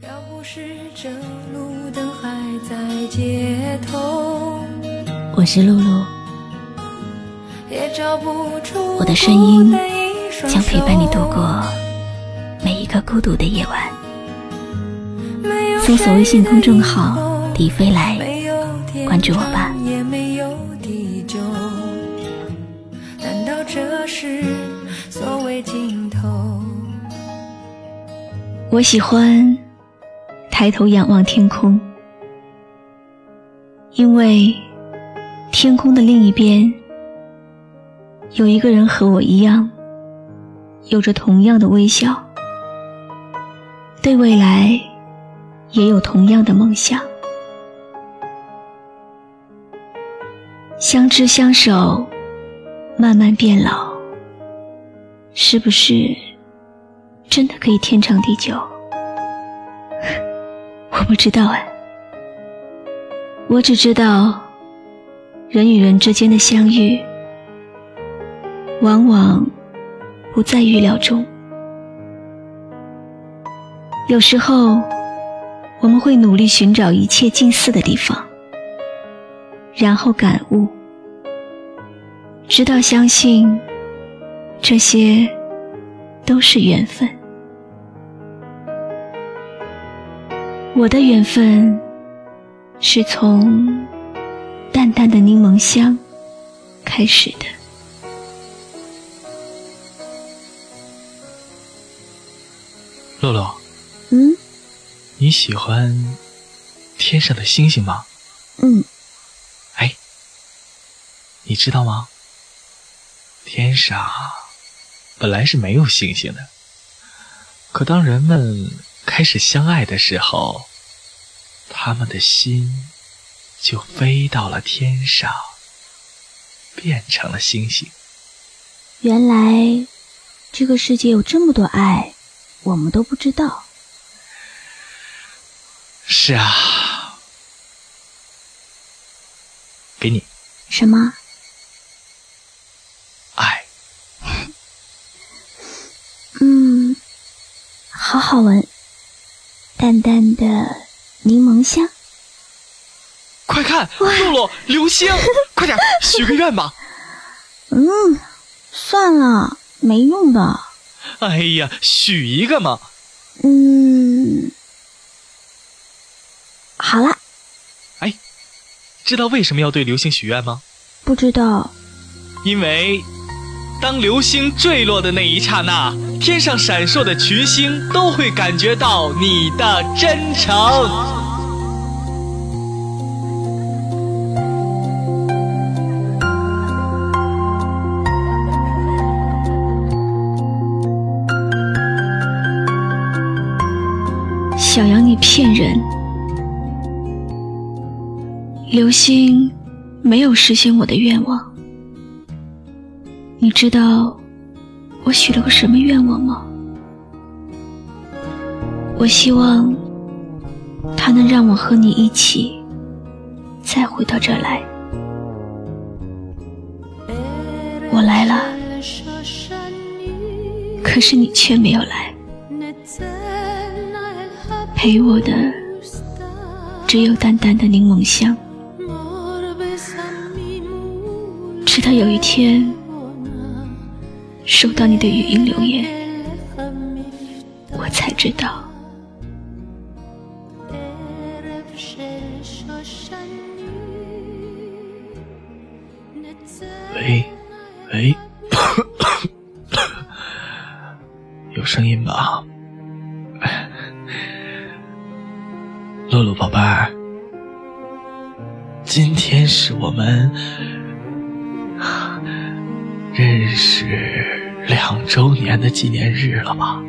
要不是这路灯还在街头，我是露露，也找不出我的声音将陪伴你度过每一个孤独的夜晚。搜索微信公众号山与“迪飞来关注我吧长也没有地久，难道这是所谓尽头？”。我喜欢抬头仰望天空，因为天空的另一边有一个人和我一样，有着同样的微笑，对未来也有同样的梦想。相知相守，慢慢变老，是不是真的可以天长地久？我不知道哎，我只知道，人与人之间的相遇，往往不在预料中。有时候，我们会努力寻找一切近似的地方，然后感悟，直到相信，这些都是缘分。我的缘分是从淡淡的柠檬香开始的。洛洛，嗯你喜欢天上的星星吗？嗯，哎，你知道吗？天上本来是没有星星的，可当人们开始相爱的时候，他们的心就飞到了天上，变成了星星。原来这个世界有这么多爱，我们都不知道。是啊，给你什么？爱。嗯，好好闻，淡淡的柠檬香。快看，露露，流星！快点许个愿吧。嗯，算了，没用的。哎呀，许一个嘛。嗯，好了，哎，知道为什么要对流星许愿吗？不知道。因为当流星坠落的那一刹那，天上闪烁的群星都会感觉到你的真诚。小杨，你骗人！流星没有实现我的愿望。你知道我许了个什么愿望吗？我希望它能让我和你一起再回到这儿来。我来了，可是你却没有来。陪我的只有淡淡的柠檬香。直到有一天，收到你的语音留言，我才知道。喂，喂，有声音吧？露露宝贝，今天是我们认识两周年的纪念日了吧？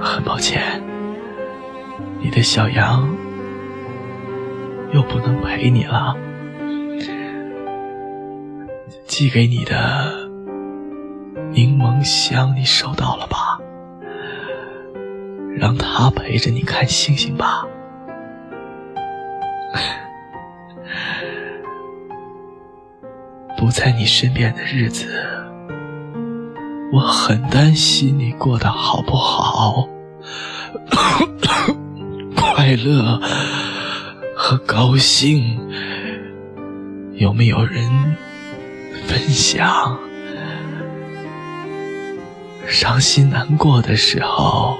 很抱歉，你的小羊又不能陪你了。寄给你的柠檬香，你收到了吧？让他陪着你看星星吧。不在你身边的日子，我很担心你过得好不好，快乐和高兴有没有人分享？伤心难过的时候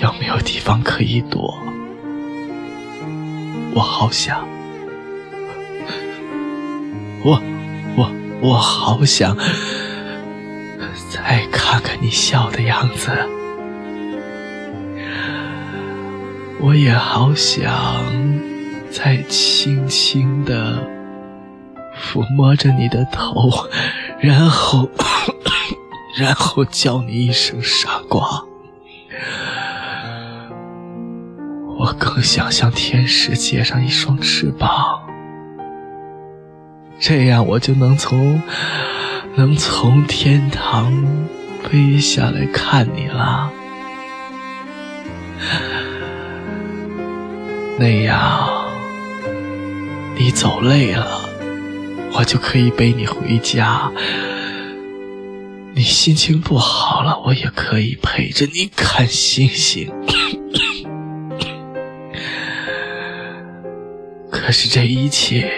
有没有地方可以躲？我好想，我我我好想再看看你笑的样子，我也好想再轻轻的抚摸着你的头，然后，然后叫你一声傻瓜。我更想向天使借上一双翅膀，这样我就能从能从天堂飞下来看你了。那样，你走累了，我就可以背你回家；你心情不好了，我也可以陪着你看星星。可是这一切，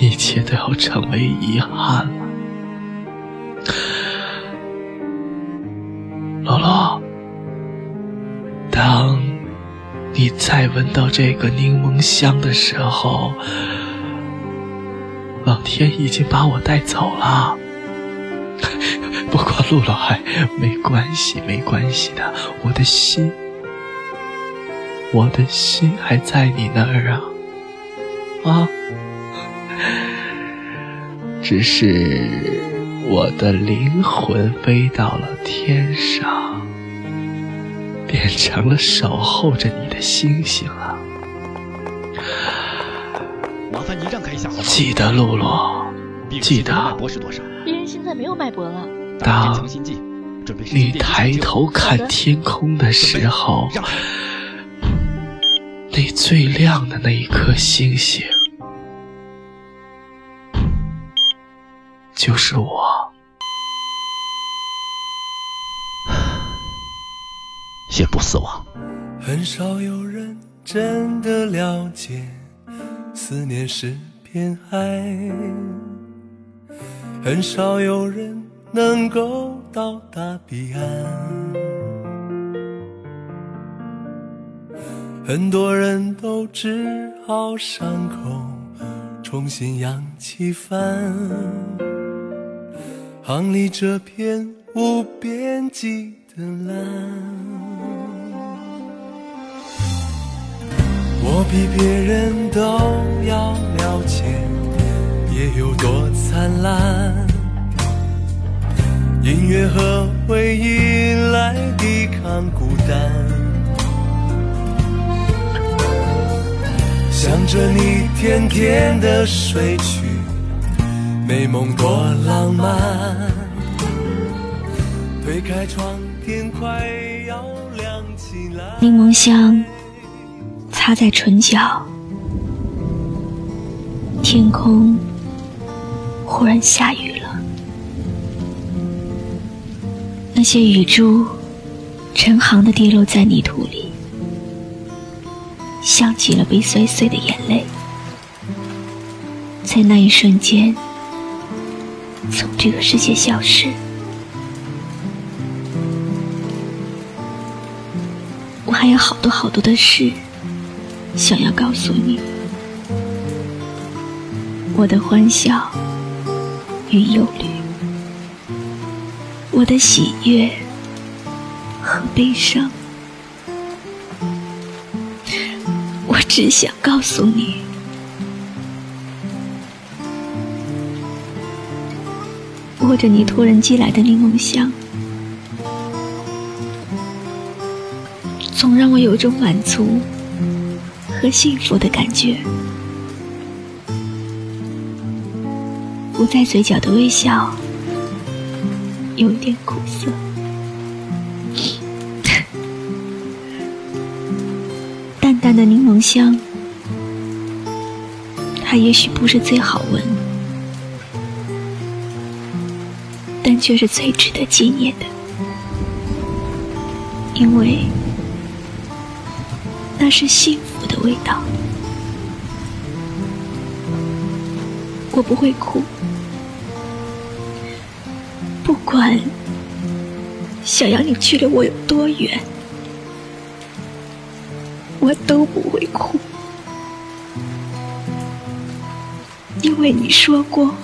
一切都要成为遗憾了。罗罗，当你再闻到这个柠檬香的时候，老天已经把我带走了。不过露露还没关系，没关系的，我的心。我的心还在你那儿啊，啊！只是我的灵魂飞到了天上，变成了守候着你的星星了。麻烦您让开一下好吗？记得，露露，记得。脉搏是多少？病人现在没有脉搏了。当你抬头看天空的时候。那最亮的那一颗星星，就是我。宣布死亡。很少有人真的了解思念是片海，很少有人能够到达彼岸。很多人都只好伤口重新扬起帆，航离这片无边际的蓝。我比别人都要了解夜有多灿烂，音乐和回忆来抵抗孤单。想着你甜甜的睡去，美梦多浪漫。推开窗，天快要亮起来。柠檬香擦在唇角，天空忽然下雨了，那些雨珠成行的跌落在泥土里。像极了被摔碎的眼泪，在那一瞬间从这个世界消失。我还有好多好多的事想要告诉你，我的欢笑与忧虑，我的喜悦和悲伤。我只想告诉你，握着你突然寄来的柠檬香，总让我有种满足和幸福的感觉。不在嘴角的微笑，有点苦涩。淡淡的柠檬香，它也许不是最好闻，却是最值得纪念的，因为那是幸福的味道。我不会哭，不管小杨你距离我有多远，我都不会哭，因为你说过，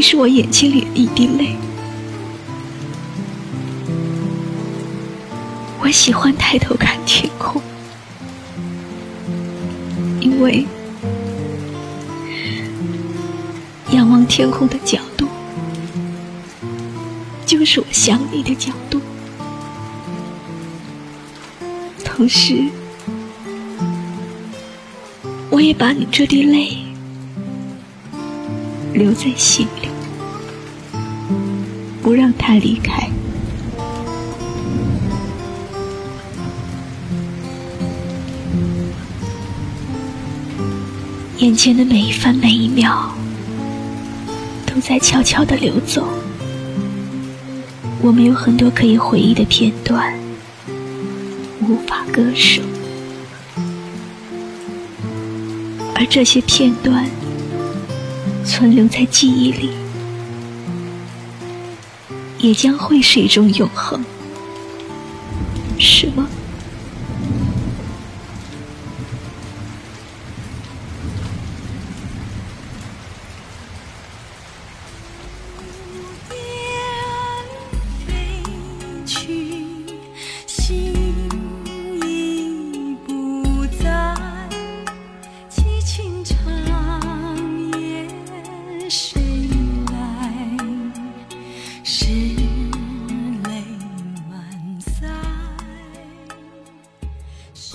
你是我眼睛里的一滴泪。我喜欢抬头看天空，因为。仰望天空的角度，就是我想你的角度。同时，我也把你这滴泪留在心里，不让他离开。眼前的每一分每一秒。都在悄悄地流走，我们有很多可以回忆的片段，无法割舍，而这些片段存留在记忆里，也将会是一种永恒，是吗？蝴蝶飞去，心已不在，凄清长夜深。